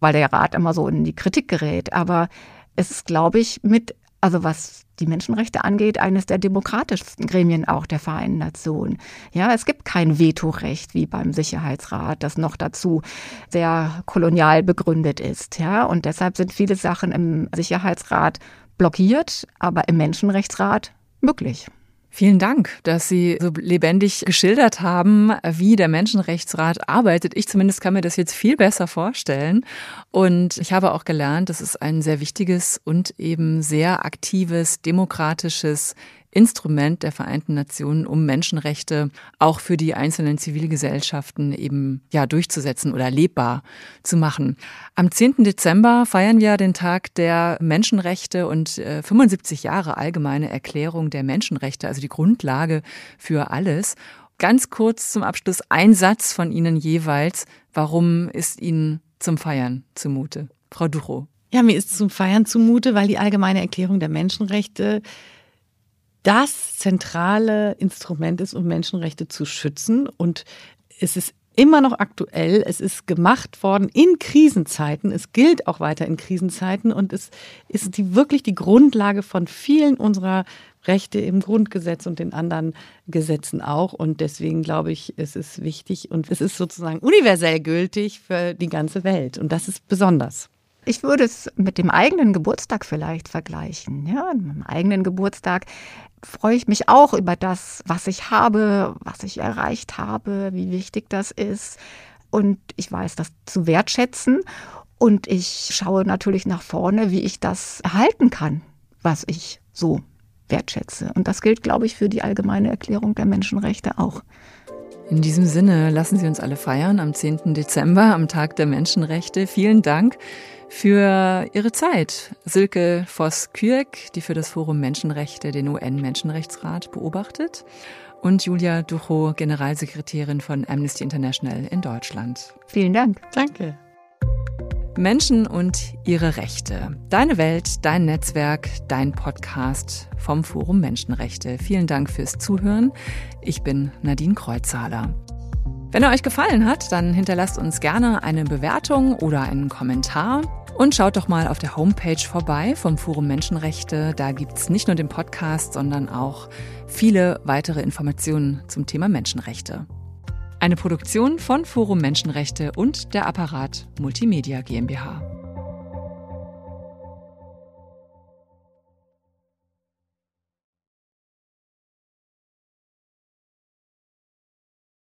weil der Rat immer so in die Kritik gerät, aber es ist, glaube ich, mit also was die Menschenrechte angeht, eines der demokratischsten Gremien auch der Vereinten Nationen. Ja, es gibt kein Vetorecht wie beim Sicherheitsrat, das noch dazu sehr kolonial begründet ist. Ja, und deshalb sind viele Sachen im Sicherheitsrat blockiert, aber im Menschenrechtsrat möglich. Vielen Dank, dass Sie so lebendig geschildert haben, wie der Menschenrechtsrat arbeitet. Ich zumindest kann mir das jetzt viel besser vorstellen. Und ich habe auch gelernt, dass es ein sehr wichtiges und eben sehr aktives, demokratisches Instrument der Vereinten Nationen, um Menschenrechte auch für die einzelnen Zivilgesellschaften eben ja durchzusetzen oder lebbar zu machen. Am 10. Dezember feiern wir den Tag der Menschenrechte und äh, 75 Jahre allgemeine Erklärung der Menschenrechte, also die Grundlage für alles. Ganz kurz zum Abschluss ein Satz von Ihnen jeweils. Warum ist Ihnen zum Feiern zumute? Frau Ducho. Ja, mir ist zum Feiern zumute, weil die Allgemeine Erklärung der Menschenrechte das zentrale Instrument ist, um Menschenrechte zu schützen. Und es ist immer noch aktuell. Es ist gemacht worden in Krisenzeiten. Es gilt auch weiter in Krisenzeiten und es ist die, wirklich die Grundlage von vielen unserer Rechte im Grundgesetz und den anderen Gesetzen auch. Und deswegen glaube ich, es ist wichtig und es ist sozusagen universell gültig für die ganze Welt. Und das ist besonders. Ich würde es mit dem eigenen Geburtstag vielleicht vergleichen. Ja, mit dem eigenen Geburtstag freue ich mich auch über das, was ich habe, was ich erreicht habe, wie wichtig das ist. Und ich weiß das zu wertschätzen. Und ich schaue natürlich nach vorne, wie ich das erhalten kann, was ich so wertschätze. Und das gilt, glaube ich, für die allgemeine Erklärung der Menschenrechte auch. In diesem Sinne lassen Sie uns alle feiern am 10. Dezember, am Tag der Menschenrechte. Vielen Dank für Ihre Zeit. Silke Voss-Kürk, die für das Forum Menschenrechte den UN-Menschenrechtsrat beobachtet. Und Julia Ducho, Generalsekretärin von Amnesty International in Deutschland. Vielen Dank. Danke. Menschen und ihre Rechte. Deine Welt, dein Netzwerk, dein Podcast vom Forum Menschenrechte. Vielen Dank fürs Zuhören. Ich bin Nadine Kreuzhaler. Wenn er euch gefallen hat, dann hinterlasst uns gerne eine Bewertung oder einen Kommentar. Und schaut doch mal auf der Homepage vorbei vom Forum Menschenrechte. Da gibt es nicht nur den Podcast, sondern auch viele weitere Informationen zum Thema Menschenrechte. Eine Produktion von Forum Menschenrechte und der Apparat Multimedia GmbH.